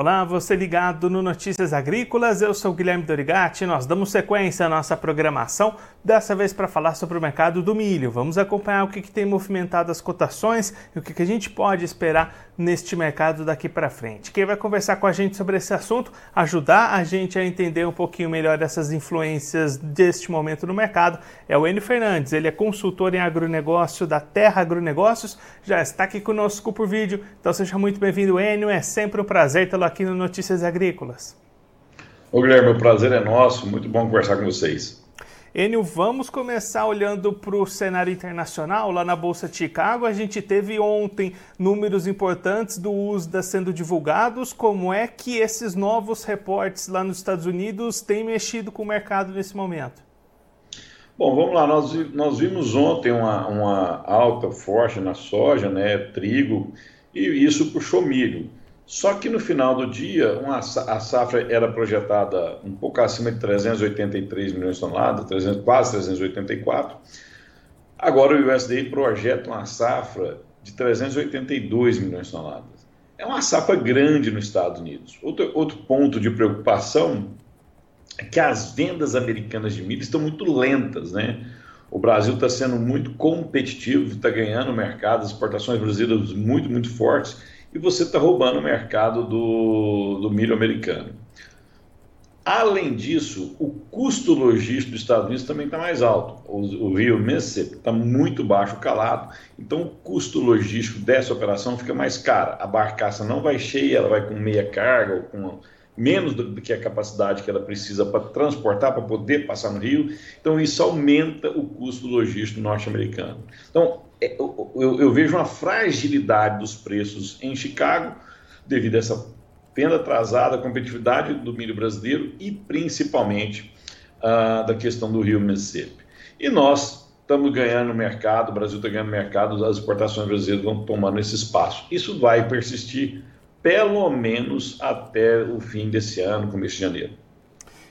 Olá, você ligado no Notícias Agrícolas, eu sou Guilherme Dorigati. Nós damos sequência à nossa programação, dessa vez para falar sobre o mercado do milho. Vamos acompanhar o que, que tem movimentado as cotações e o que, que a gente pode esperar neste mercado daqui para frente. Quem vai conversar com a gente sobre esse assunto, ajudar a gente a entender um pouquinho melhor essas influências deste momento no mercado, é o Enio Fernandes. Ele é consultor em agronegócio da Terra Agronegócios, já está aqui conosco por vídeo. Então seja muito bem-vindo, Enio. É sempre um prazer tê-lo aqui no Notícias Agrícolas. Ô Guilherme, o prazer é nosso, muito bom conversar com vocês. Enio, vamos começar olhando para o cenário internacional. Lá na Bolsa de Chicago, a gente teve ontem números importantes do USDA sendo divulgados. Como é que esses novos reportes lá nos Estados Unidos têm mexido com o mercado nesse momento? Bom, vamos lá. Nós, nós vimos ontem uma, uma alta forte na soja, né, trigo, e isso puxou milho. Só que no final do dia, uma, a safra era projetada um pouco acima de 383 milhões de toneladas, 300, quase 384. Agora o USDA projeta uma safra de 382 milhões de toneladas. É uma safra grande nos Estados Unidos. Outro, outro ponto de preocupação é que as vendas americanas de milho estão muito lentas, né? O Brasil está sendo muito competitivo, está ganhando mercado, as exportações brasileiras muito, muito fortes e você está roubando o mercado do, do milho americano. Além disso, o custo logístico dos Estados Unidos também está mais alto. O, o rio Mississippi está muito baixo calado, então o custo logístico dessa operação fica mais caro. A barcaça não vai cheia, ela vai com meia carga ou com menos do, do que a capacidade que ela precisa para transportar, para poder passar no rio. Então isso aumenta o custo logístico norte-americano. Então é, eu, eu, eu, vejo uma fragilidade dos preços em Chicago devido a essa tenda atrasada, competitividade do milho brasileiro e principalmente uh, da questão do rio Mississippi. E nós estamos ganhando mercado, o Brasil está ganhando mercado, as exportações brasileiras vão tomando esse espaço. Isso vai persistir pelo menos até o fim desse ano, começo de janeiro.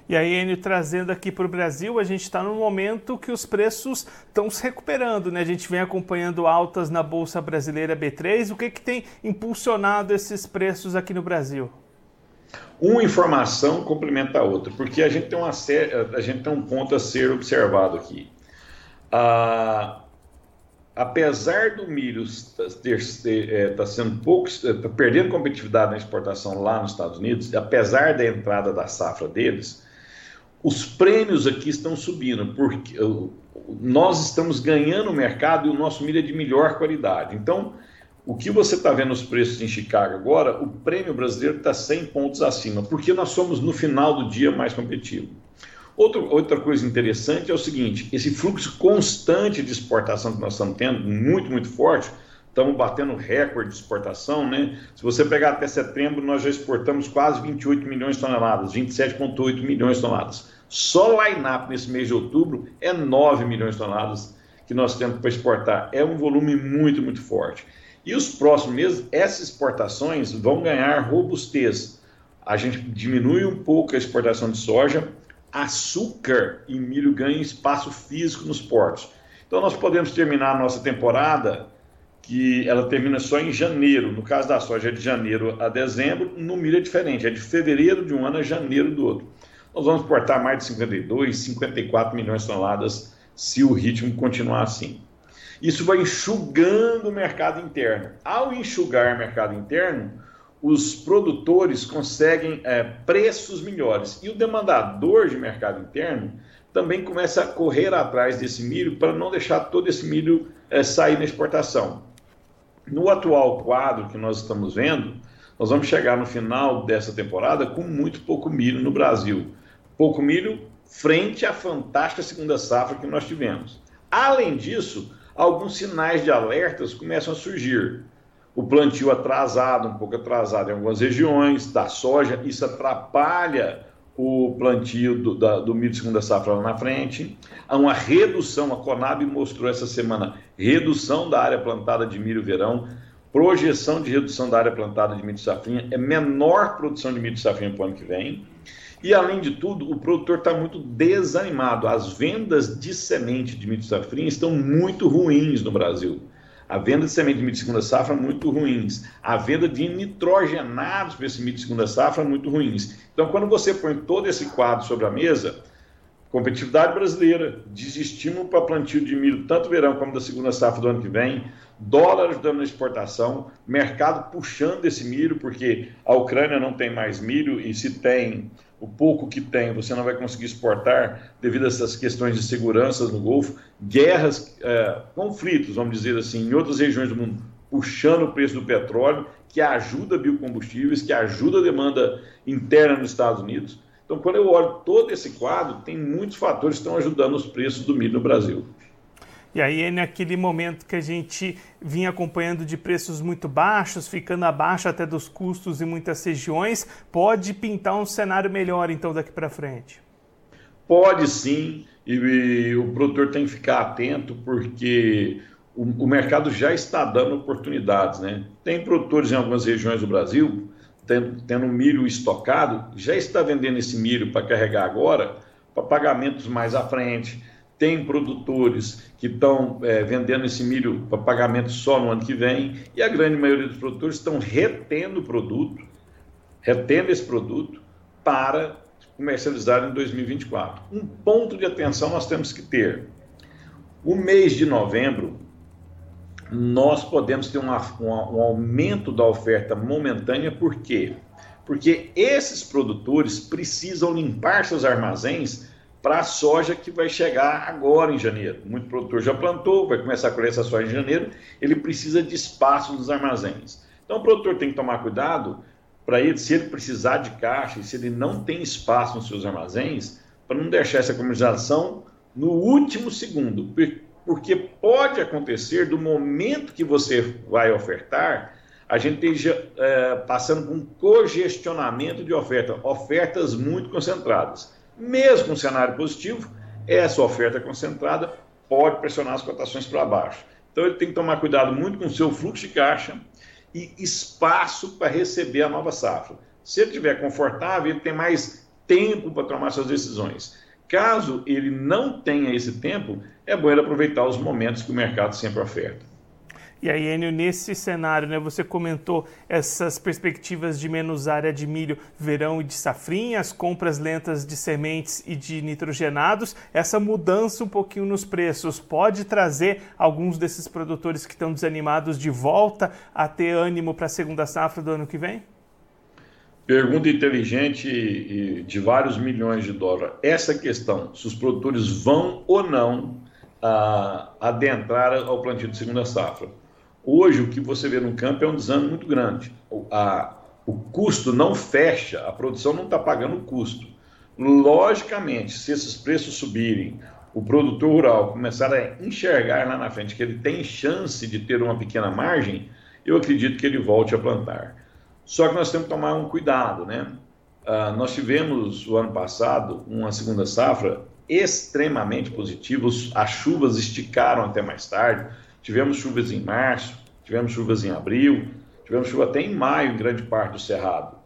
E aí, Enio, trazendo aqui para o Brasil, a gente está num momento que os preços estão se recuperando, né? A gente vem acompanhando altas na Bolsa Brasileira B3. O que, que tem impulsionado esses preços aqui no Brasil? Uma informação complementa a outra, porque a gente tem, uma a gente tem um ponto a ser observado aqui. Ah, apesar do milho estar é, tá sendo pouco, tá perdendo competitividade na exportação lá nos Estados Unidos, apesar da entrada da safra deles, os prêmios aqui estão subindo, porque nós estamos ganhando o mercado e o nosso milho é de melhor qualidade. Então, o que você está vendo os preços em Chicago agora, o prêmio brasileiro está 100 pontos acima, porque nós somos, no final do dia, mais competitivos. Outro, outra coisa interessante é o seguinte: esse fluxo constante de exportação que nós estamos tendo, muito, muito forte, estamos batendo recorde de exportação, né? Se você pegar até setembro, nós já exportamos quase 28 milhões de toneladas, 27,8 milhões de toneladas. Só o line-up nesse mês de outubro é 9 milhões de toneladas que nós temos para exportar. É um volume muito, muito forte. E os próximos meses, essas exportações vão ganhar robustez. A gente diminui um pouco a exportação de soja, açúcar e milho ganham espaço físico nos portos. Então nós podemos terminar a nossa temporada que ela termina só em janeiro. No caso da soja é de janeiro a dezembro, no milho é diferente, é de fevereiro de um ano a janeiro do outro. Nós vamos exportar mais de 52, 54 milhões de toneladas se o ritmo continuar assim. Isso vai enxugando o mercado interno. Ao enxugar o mercado interno, os produtores conseguem é, preços melhores. E o demandador de mercado interno também começa a correr atrás desse milho para não deixar todo esse milho é, sair na exportação. No atual quadro que nós estamos vendo, nós vamos chegar no final dessa temporada com muito pouco milho no Brasil. Pouco milho frente à fantástica segunda safra que nós tivemos. Além disso, alguns sinais de alertas começam a surgir. O plantio atrasado, um pouco atrasado em algumas regiões, da soja, isso atrapalha o plantio do, da, do milho de segunda safra lá na frente. Há uma redução, a Conab mostrou essa semana, redução da área plantada de milho verão, projeção de redução da área plantada de milho de safrinha, é menor produção de milho de safrinha para o ano que vem. E, além de tudo, o produtor está muito desanimado. As vendas de semente de milho safrinha estão muito ruins no Brasil. A venda de semente de milho de segunda safra muito ruins. A venda de nitrogenados para esse milho de segunda safra muito ruins. Então, quando você põe todo esse quadro sobre a mesa, competitividade brasileira, desestímulo para plantio de milho, tanto verão como da segunda safra do ano que vem, dólar ajudando na exportação, mercado puxando esse milho, porque a Ucrânia não tem mais milho e se tem o pouco que tem, você não vai conseguir exportar devido a essas questões de segurança no Golfo, guerras, é, conflitos, vamos dizer assim, em outras regiões do mundo, puxando o preço do petróleo, que ajuda biocombustíveis, que ajuda a demanda interna nos Estados Unidos. Então, quando eu olho todo esse quadro, tem muitos fatores que estão ajudando os preços do milho no Brasil. E aí é naquele momento que a gente vinha acompanhando de preços muito baixos, ficando abaixo até dos custos em muitas regiões, pode pintar um cenário melhor então daqui para frente? Pode sim, e, o produtor tem que ficar atento porque o, o, mercado já está dando oportunidades, né? Tem produtores em algumas regiões do Brasil tendo, tendo milho estocado, já está vendendo esse milho para carregar agora para pagamentos mais à frente tem produtores que estão é, vendendo esse milho para pagamento só no ano que vem, e a grande maioria dos produtores estão retendo o produto, retendo esse produto para comercializar em 2024. Um ponto de atenção nós temos que ter. O mês de novembro, nós podemos ter uma, uma, um aumento da oferta momentânea, por quê? Porque esses produtores precisam limpar seus armazéns para a soja que vai chegar agora em janeiro. Muito produtor já plantou, vai começar a colher essa soja em janeiro, ele precisa de espaço nos armazéns. Então o produtor tem que tomar cuidado para ele, se ele precisar de caixa e se ele não tem espaço nos seus armazéns, para não deixar essa comercialização no último segundo, porque pode acontecer do momento que você vai ofertar, a gente esteja é, passando por um congestionamento de oferta, ofertas muito concentradas. Mesmo com cenário positivo, essa oferta concentrada pode pressionar as cotações para baixo. Então ele tem que tomar cuidado muito com o seu fluxo de caixa e espaço para receber a nova safra. Se ele estiver confortável, ele tem mais tempo para tomar suas decisões. Caso ele não tenha esse tempo, é bom ele aproveitar os momentos que o mercado sempre oferta. E aí, Enio, nesse cenário, né, você comentou essas perspectivas de menos área de milho verão e de safrinha, as compras lentas de sementes e de nitrogenados. Essa mudança um pouquinho nos preços pode trazer alguns desses produtores que estão desanimados de volta a ter ânimo para a segunda safra do ano que vem? Pergunta inteligente de vários milhões de dólares. Essa questão, se os produtores vão ou não a, adentrar ao plantio de segunda safra. Hoje, o que você vê no campo é um desânimo muito grande. O, a, o custo não fecha, a produção não está pagando o custo. Logicamente, se esses preços subirem, o produtor rural começar a enxergar lá na frente que ele tem chance de ter uma pequena margem, eu acredito que ele volte a plantar. Só que nós temos que tomar um cuidado, né? Uh, nós tivemos o ano passado uma segunda safra extremamente positiva, as chuvas esticaram até mais tarde, Tivemos chuvas em março, tivemos chuvas em abril, tivemos chuva até em maio em grande parte do Cerrado.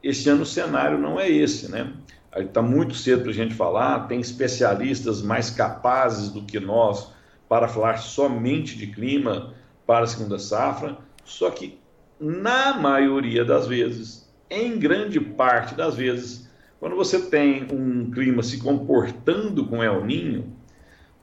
Este ano o cenário não é esse, né? Está muito cedo para a gente falar, tem especialistas mais capazes do que nós para falar somente de clima. para a segunda safra, só que na maioria das vezes, em grande parte das vezes, quando você tem um clima se comportando com El Ninho,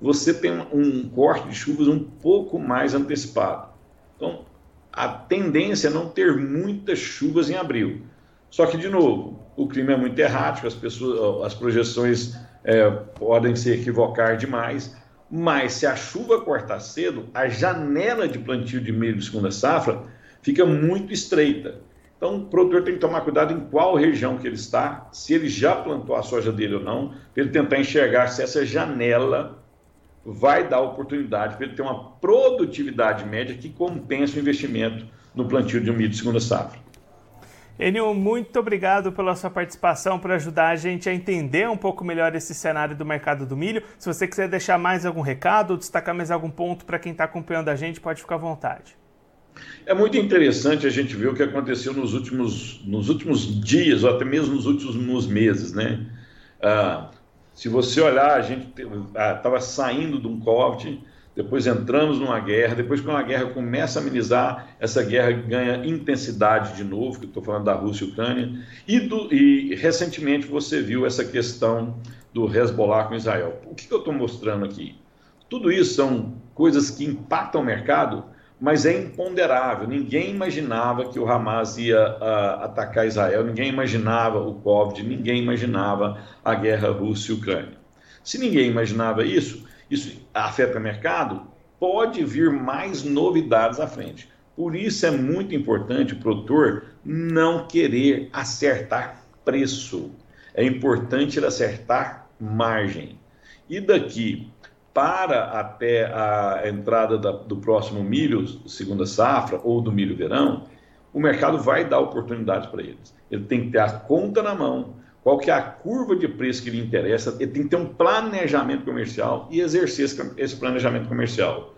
você tem um corte de chuvas um pouco mais antecipado. Então, a tendência é não ter muitas chuvas em abril. Só que, de novo, o clima é muito errático, as, pessoas, as projeções é, podem se equivocar demais, mas se a chuva cortar cedo, a janela de plantio de milho de segunda safra fica muito estreita. Então, o produtor tem que tomar cuidado em qual região que ele está, se ele já plantou a soja dele ou não, para ele tentar enxergar se essa janela vai dar oportunidade para ele ter uma produtividade média que compensa o investimento no plantio de um milho de segunda safra. Enio, muito obrigado pela sua participação, para ajudar a gente a entender um pouco melhor esse cenário do mercado do milho. Se você quiser deixar mais algum recado ou destacar mais algum ponto para quem está acompanhando a gente, pode ficar à vontade. É muito interessante a gente ver o que aconteceu nos últimos, nos últimos dias, ou até mesmo nos últimos meses, né? Ah, se você olhar, a gente estava ah, saindo de um Covid, depois entramos numa guerra, depois quando a guerra começa a amenizar, essa guerra ganha intensidade de novo, que estou falando da Rússia e Ucrânia, e, do, e, recentemente você viu essa questão do Hezbollah com Israel. O que, que eu estou mostrando aqui? Tudo isso são coisas que impactam o mercado, mas é imponderável. Ninguém imaginava que o Hamas ia uh, atacar Israel, ninguém imaginava o Covid, ninguém imaginava a guerra Rússia Ucrânia. Se ninguém imaginava isso, isso afeta o mercado, pode vir mais novidades à frente. Por isso é muito importante o produtor não querer acertar preço. É importante ele acertar margem. E daqui para até a entrada da, do próximo milho, segunda safra, ou do milho verão, o mercado vai dar oportunidades para eles. Ele tem que ter a conta na mão, qual que é a curva de preço que lhe interessa, ele tem que ter um planejamento comercial e exercer esse planejamento comercial.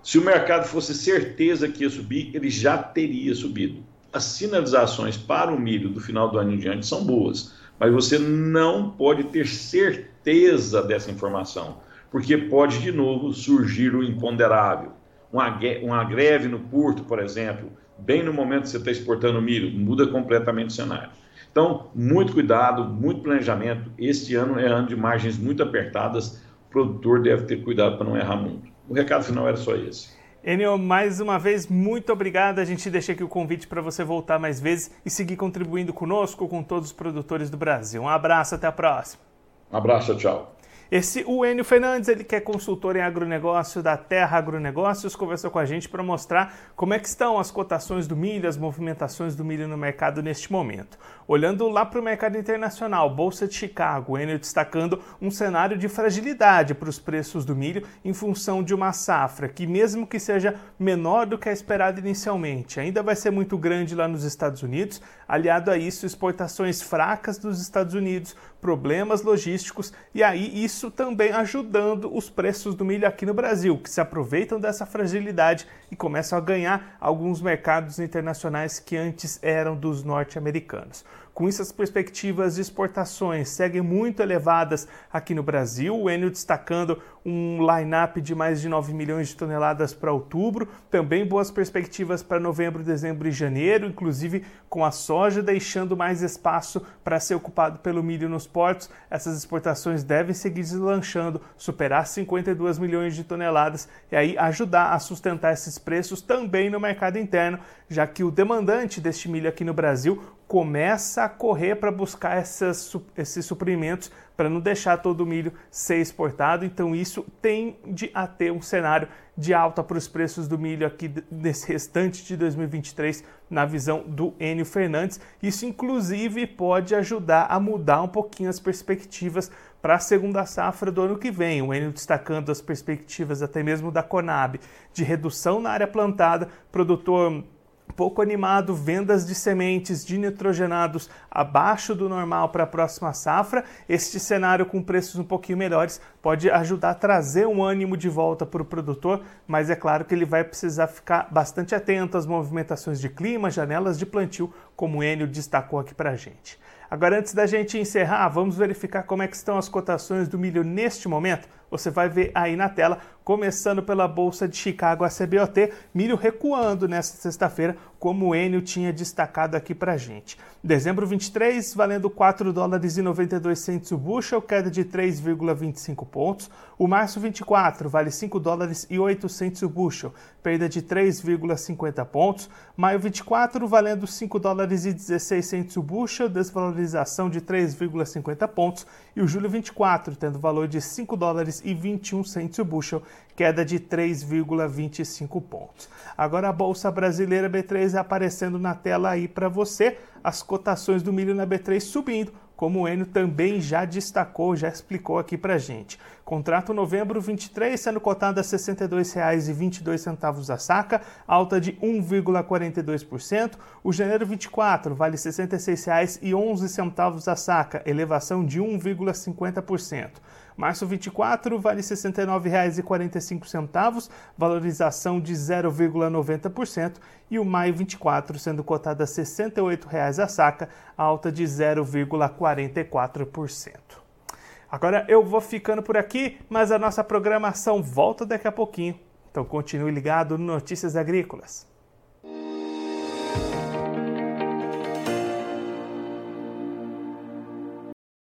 Se o mercado fosse certeza que ia subir, ele já teria subido. As sinalizações para o milho do final do ano em diante são boas, mas você não pode ter certeza dessa informação porque pode de novo surgir o imponderável. Uma, uma greve no porto, por exemplo, bem no momento que você está exportando milho, muda completamente o cenário. Então, muito cuidado, muito planejamento. Este ano é ano de margens muito apertadas, o produtor deve ter cuidado para não errar muito. O recado final era só esse. Enio, mais uma vez, muito obrigado. A gente deixa aqui o convite para você voltar mais vezes e seguir contribuindo conosco, com todos os produtores do Brasil. Um abraço, até a próxima. Um abraço, tchau. Esse, o Enio Fernandes, ele que é consultor em agronegócio da Terra Agronegócios, conversou com a gente para mostrar como é que estão as cotações do milho, as movimentações do milho no mercado neste momento. Olhando lá para o mercado internacional, Bolsa de Chicago, o Enio destacando um cenário de fragilidade para os preços do milho em função de uma safra que, mesmo que seja menor do que a esperada inicialmente, ainda vai ser muito grande lá nos Estados Unidos. Aliado a isso, exportações fracas dos Estados Unidos, problemas logísticos e aí isso também ajudando os preços do milho aqui no Brasil, que se aproveitam dessa fragilidade e começam a ganhar alguns mercados internacionais que antes eram dos norte-americanos. Com isso, as perspectivas de exportações seguem muito elevadas aqui no Brasil. O Enio destacando um line-up de mais de 9 milhões de toneladas para outubro. Também boas perspectivas para novembro, dezembro e janeiro, inclusive com a soja deixando mais espaço para ser ocupado pelo milho nos portos. Essas exportações devem seguir deslanchando, superar 52 milhões de toneladas e aí ajudar a sustentar esses preços também no mercado interno, já que o demandante deste milho aqui no Brasil começa a correr para buscar essas, esses suprimentos para não deixar todo o milho ser exportado. Então, isso tende a ter um cenário de alta para os preços do milho aqui nesse restante de 2023, na visão do Enio Fernandes. Isso, inclusive, pode ajudar a mudar um pouquinho as perspectivas para a segunda safra do ano que vem. O Enio destacando as perspectivas até mesmo da Conab de redução na área plantada, produtor pouco animado, vendas de sementes de nitrogenados abaixo do normal para a próxima safra. Este cenário com preços um pouquinho melhores pode ajudar a trazer um ânimo de volta para o produtor, mas é claro que ele vai precisar ficar bastante atento às movimentações de clima, janelas de plantio, como o Enio destacou aqui para a gente. Agora, antes da gente encerrar, vamos verificar como é que estão as cotações do milho neste momento. Você vai ver aí na tela, começando pela Bolsa de Chicago, a CBOT, milho recuando nesta sexta-feira, como o Enio tinha destacado aqui para gente. Dezembro 23, valendo 4 dólares e 92 centos o bushel, queda de 3,25 pontos. O março 24 vale 5 dólares e 8 centos o bushel, perda de 3,50 pontos. Maio 24 valendo 5 dólares e 16 centos o bushel, desvalorização de 3,50 pontos. E o julho 24 tendo valor de 5 dólares e 21 centos o bushel, queda de 3,25 pontos. Agora a Bolsa Brasileira B3 aparecendo na tela aí para você, as cotações do milho na B3 subindo, como o Enio também já destacou, já explicou aqui para gente. Contrato novembro 23 sendo cotado a R$ 62,22 a saca, alta de 1,42%. O janeiro 24 vale R$ 66,11 a saca, elevação de 1,50%. Março 24 vale R$ 69,45, valorização de 0,90%, e o maio 24 sendo cotado a R$ 68,00 a saca, alta de 0,44%. Agora eu vou ficando por aqui, mas a nossa programação volta daqui a pouquinho. Então continue ligado no Notícias Agrícolas.